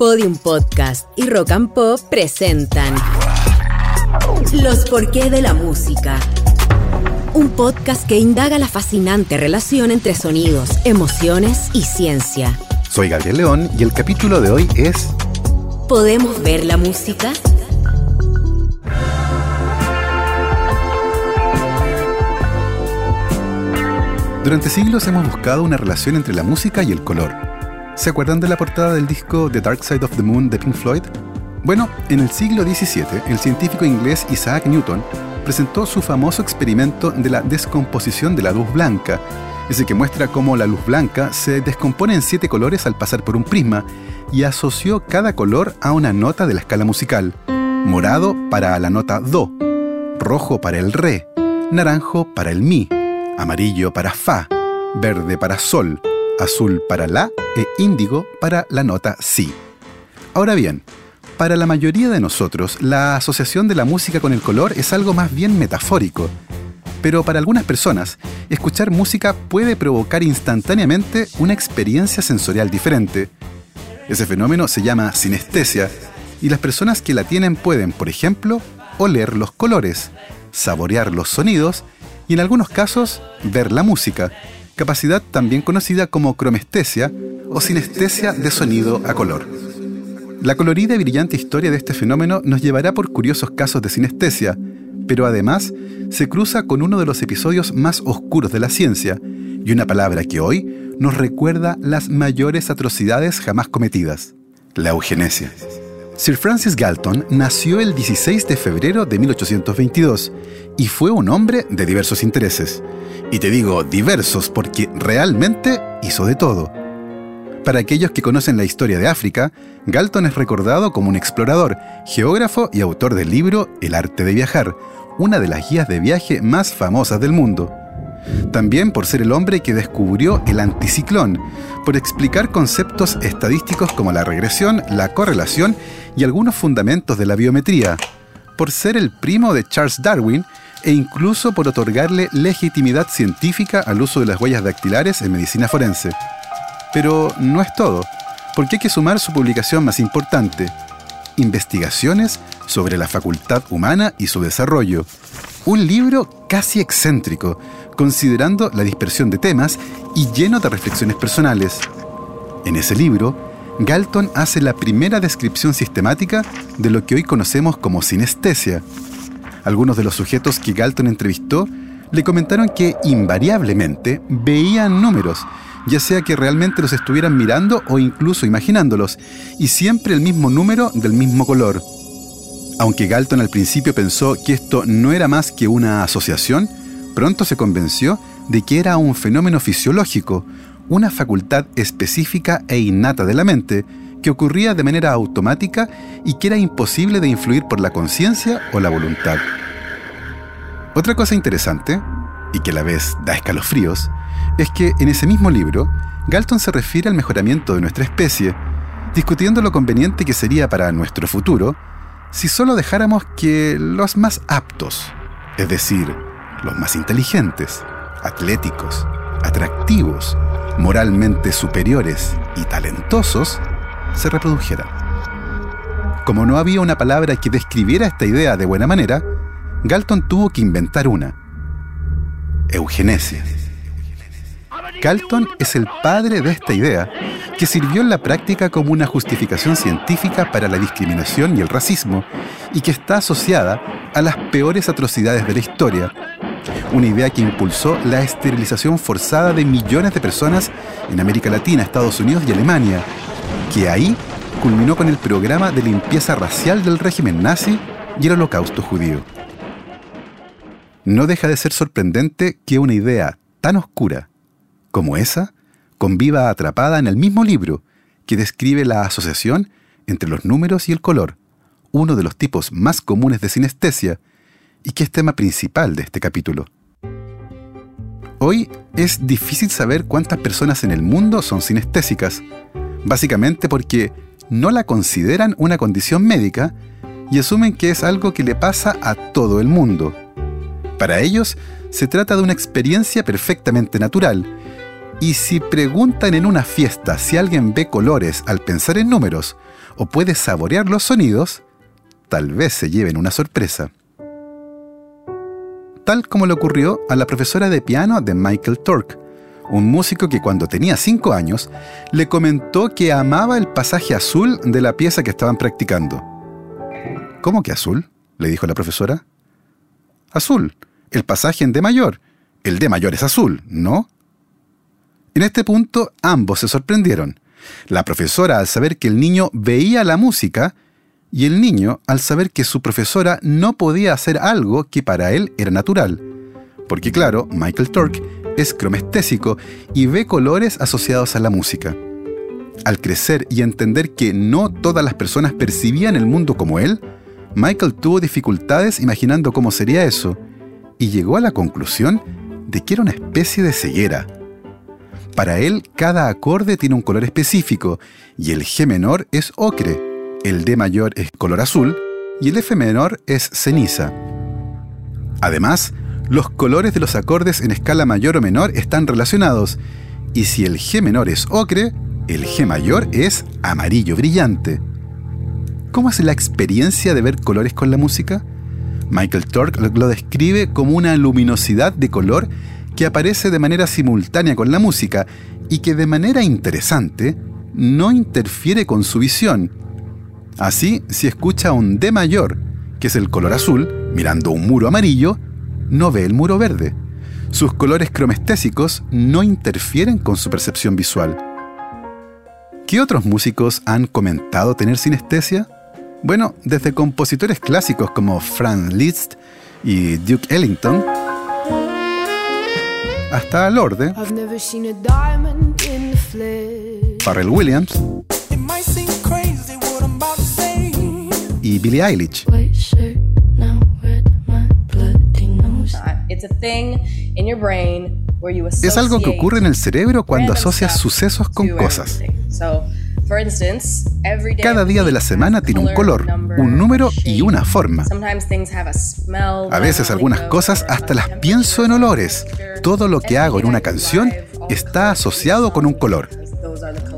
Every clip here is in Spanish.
Podium Podcast y Rock and Pop presentan Los porqué de la música. Un podcast que indaga la fascinante relación entre sonidos, emociones y ciencia. Soy Gabriel León y el capítulo de hoy es ¿Podemos ver la música? Durante siglos hemos buscado una relación entre la música y el color. ¿Se acuerdan de la portada del disco The Dark Side of the Moon de Pink Floyd? Bueno, en el siglo XVII, el científico inglés Isaac Newton presentó su famoso experimento de la descomposición de la luz blanca, ese que muestra cómo la luz blanca se descompone en siete colores al pasar por un prisma y asoció cada color a una nota de la escala musical. Morado para la nota Do, rojo para el Re, naranjo para el Mi, amarillo para Fa, verde para Sol, azul para La e índigo para la nota Si. Ahora bien, para la mayoría de nosotros, la asociación de la música con el color es algo más bien metafórico. Pero para algunas personas, escuchar música puede provocar instantáneamente una experiencia sensorial diferente. Ese fenómeno se llama sinestesia y las personas que la tienen pueden, por ejemplo, oler los colores, saborear los sonidos y en algunos casos ver la música, capacidad también conocida como cromestesia o sinestesia de sonido a color. La colorida y brillante historia de este fenómeno nos llevará por curiosos casos de sinestesia, pero además se cruza con uno de los episodios más oscuros de la ciencia y una palabra que hoy nos recuerda las mayores atrocidades jamás cometidas, la eugenesia. Sir Francis Galton nació el 16 de febrero de 1822 y fue un hombre de diversos intereses. Y te digo diversos porque realmente hizo de todo. Para aquellos que conocen la historia de África, Galton es recordado como un explorador, geógrafo y autor del libro El arte de viajar, una de las guías de viaje más famosas del mundo. También por ser el hombre que descubrió el anticiclón, por explicar conceptos estadísticos como la regresión, la correlación y algunos fundamentos de la biometría, por ser el primo de Charles Darwin e incluso por otorgarle legitimidad científica al uso de las huellas dactilares en medicina forense. Pero no es todo, porque hay que sumar su publicación más importante, Investigaciones sobre la facultad humana y su desarrollo, un libro casi excéntrico, considerando la dispersión de temas y lleno de reflexiones personales. En ese libro, Galton hace la primera descripción sistemática de lo que hoy conocemos como sinestesia. Algunos de los sujetos que Galton entrevistó le comentaron que invariablemente veían números, ya sea que realmente los estuvieran mirando o incluso imaginándolos, y siempre el mismo número del mismo color. Aunque Galton al principio pensó que esto no era más que una asociación, pronto se convenció de que era un fenómeno fisiológico, una facultad específica e innata de la mente que ocurría de manera automática y que era imposible de influir por la conciencia o la voluntad. Otra cosa interesante, y que a la vez da escalofríos, es que en ese mismo libro, Galton se refiere al mejoramiento de nuestra especie, discutiendo lo conveniente que sería para nuestro futuro si solo dejáramos que los más aptos, es decir, los más inteligentes, atléticos, atractivos, moralmente superiores y talentosos se reprodujeran. Como no había una palabra que describiera esta idea de buena manera, Galton tuvo que inventar una. Eugenesia. Galton es el padre de esta idea, que sirvió en la práctica como una justificación científica para la discriminación y el racismo, y que está asociada a las peores atrocidades de la historia, una idea que impulsó la esterilización forzada de millones de personas en América Latina, Estados Unidos y Alemania, que ahí culminó con el programa de limpieza racial del régimen nazi y el holocausto judío. No deja de ser sorprendente que una idea tan oscura como esa conviva atrapada en el mismo libro que describe la asociación entre los números y el color, uno de los tipos más comunes de sinestesia, y que es tema principal de este capítulo. Hoy es difícil saber cuántas personas en el mundo son sinestésicas, básicamente porque no la consideran una condición médica y asumen que es algo que le pasa a todo el mundo. Para ellos, se trata de una experiencia perfectamente natural, y si preguntan en una fiesta si alguien ve colores al pensar en números, o puede saborear los sonidos, tal vez se lleven una sorpresa. Tal como le ocurrió a la profesora de piano de Michael Tork, un músico que cuando tenía 5 años le comentó que amaba el pasaje azul de la pieza que estaban practicando. ¿Cómo que azul? le dijo la profesora. Azul, el pasaje en D mayor. El D mayor es azul, ¿no? En este punto ambos se sorprendieron. La profesora al saber que el niño veía la música y el niño al saber que su profesora no podía hacer algo que para él era natural. Porque claro, Michael Tork es cromestésico y ve colores asociados a la música. Al crecer y entender que no todas las personas percibían el mundo como él, Michael tuvo dificultades imaginando cómo sería eso y llegó a la conclusión de que era una especie de ceguera. Para él, cada acorde tiene un color específico y el G menor es ocre, el D mayor es color azul y el F menor es ceniza. Además, los colores de los acordes en escala mayor o menor están relacionados, y si el G menor es ocre, el G mayor es amarillo brillante. ¿Cómo es la experiencia de ver colores con la música? Michael Tork lo describe como una luminosidad de color que aparece de manera simultánea con la música y que de manera interesante no interfiere con su visión. Así, si escucha un D mayor, que es el color azul, mirando un muro amarillo, no ve el muro verde. Sus colores cromestésicos no interfieren con su percepción visual. ¿Qué otros músicos han comentado tener sinestesia? Bueno, desde compositores clásicos como Franz Liszt y Duke Ellington, hasta Lorde, Pharrell Williams y Billie Eilish. Es algo que ocurre en el cerebro cuando asocias sucesos con cosas. Cada día de la semana tiene un color, un número y una forma. A veces algunas cosas hasta las pienso en olores. Todo lo que hago en una canción está asociado con un color.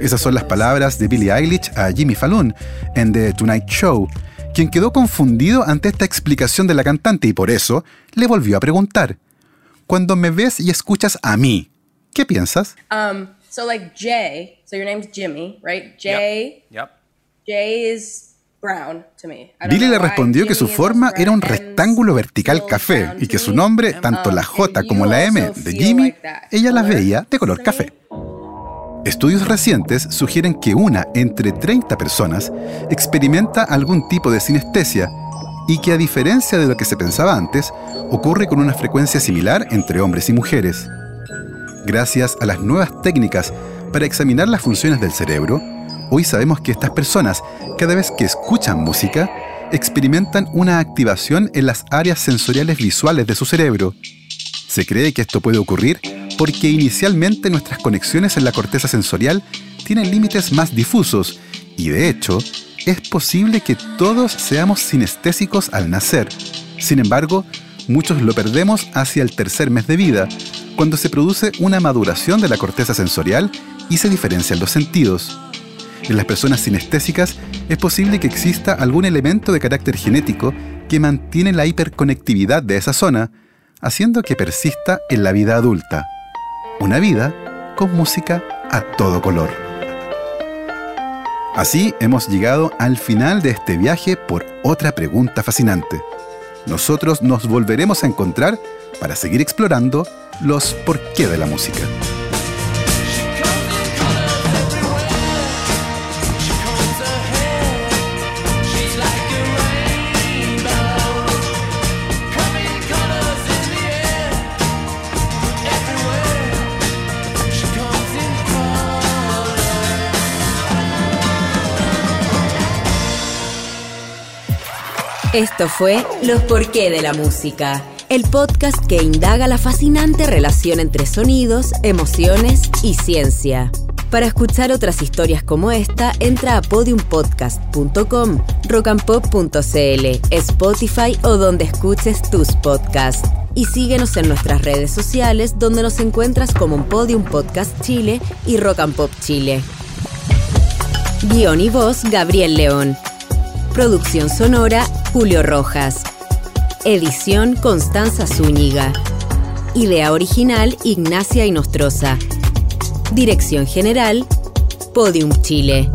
Esas son las palabras de Billie Eilish a Jimmy Fallon en The Tonight Show, quien quedó confundido ante esta explicación de la cantante y por eso le volvió a preguntar, cuando me ves y escuchas a mí, ¿qué piensas? Um, so like Jay, so your name's Jimmy, right? Jay. Yep. Jay is brown to me. I don't Billy know le why respondió que su Jimmy forma era un rectángulo vertical café y que su nombre, tanto la Um, J como la M de Jimmy, ella las veía de color café. Estudios recientes sugieren que una entre 30 personas experimenta algún tipo de sinestesia y que a diferencia de lo que se pensaba antes, ocurre con una frecuencia similar entre hombres y mujeres. Gracias a las nuevas técnicas para examinar las funciones del cerebro, hoy sabemos que estas personas, cada vez que escuchan música, experimentan una activación en las áreas sensoriales visuales de su cerebro. Se cree que esto puede ocurrir porque inicialmente nuestras conexiones en la corteza sensorial tienen límites más difusos y de hecho es posible que todos seamos sinestésicos al nacer. Sin embargo, muchos lo perdemos hacia el tercer mes de vida, cuando se produce una maduración de la corteza sensorial y se diferencian los sentidos. En las personas sinestésicas es posible que exista algún elemento de carácter genético que mantiene la hiperconectividad de esa zona, haciendo que persista en la vida adulta. Una vida con música a todo color. Así hemos llegado al final de este viaje por otra pregunta fascinante. Nosotros nos volveremos a encontrar para seguir explorando los por qué de la música. Esto fue Los Porqué de la Música, el podcast que indaga la fascinante relación entre sonidos, emociones y ciencia. Para escuchar otras historias como esta, entra a podiumpodcast.com, rockandpop.cl, Spotify o donde escuches tus podcasts. Y síguenos en nuestras redes sociales donde nos encuentras como Podium Podcast Chile y Rock and Pop Chile. Guión y voz Gabriel León. Producción sonora Julio Rojas. Edición Constanza Zúñiga. Idea original Ignacia Inostroza. Dirección general Podium Chile.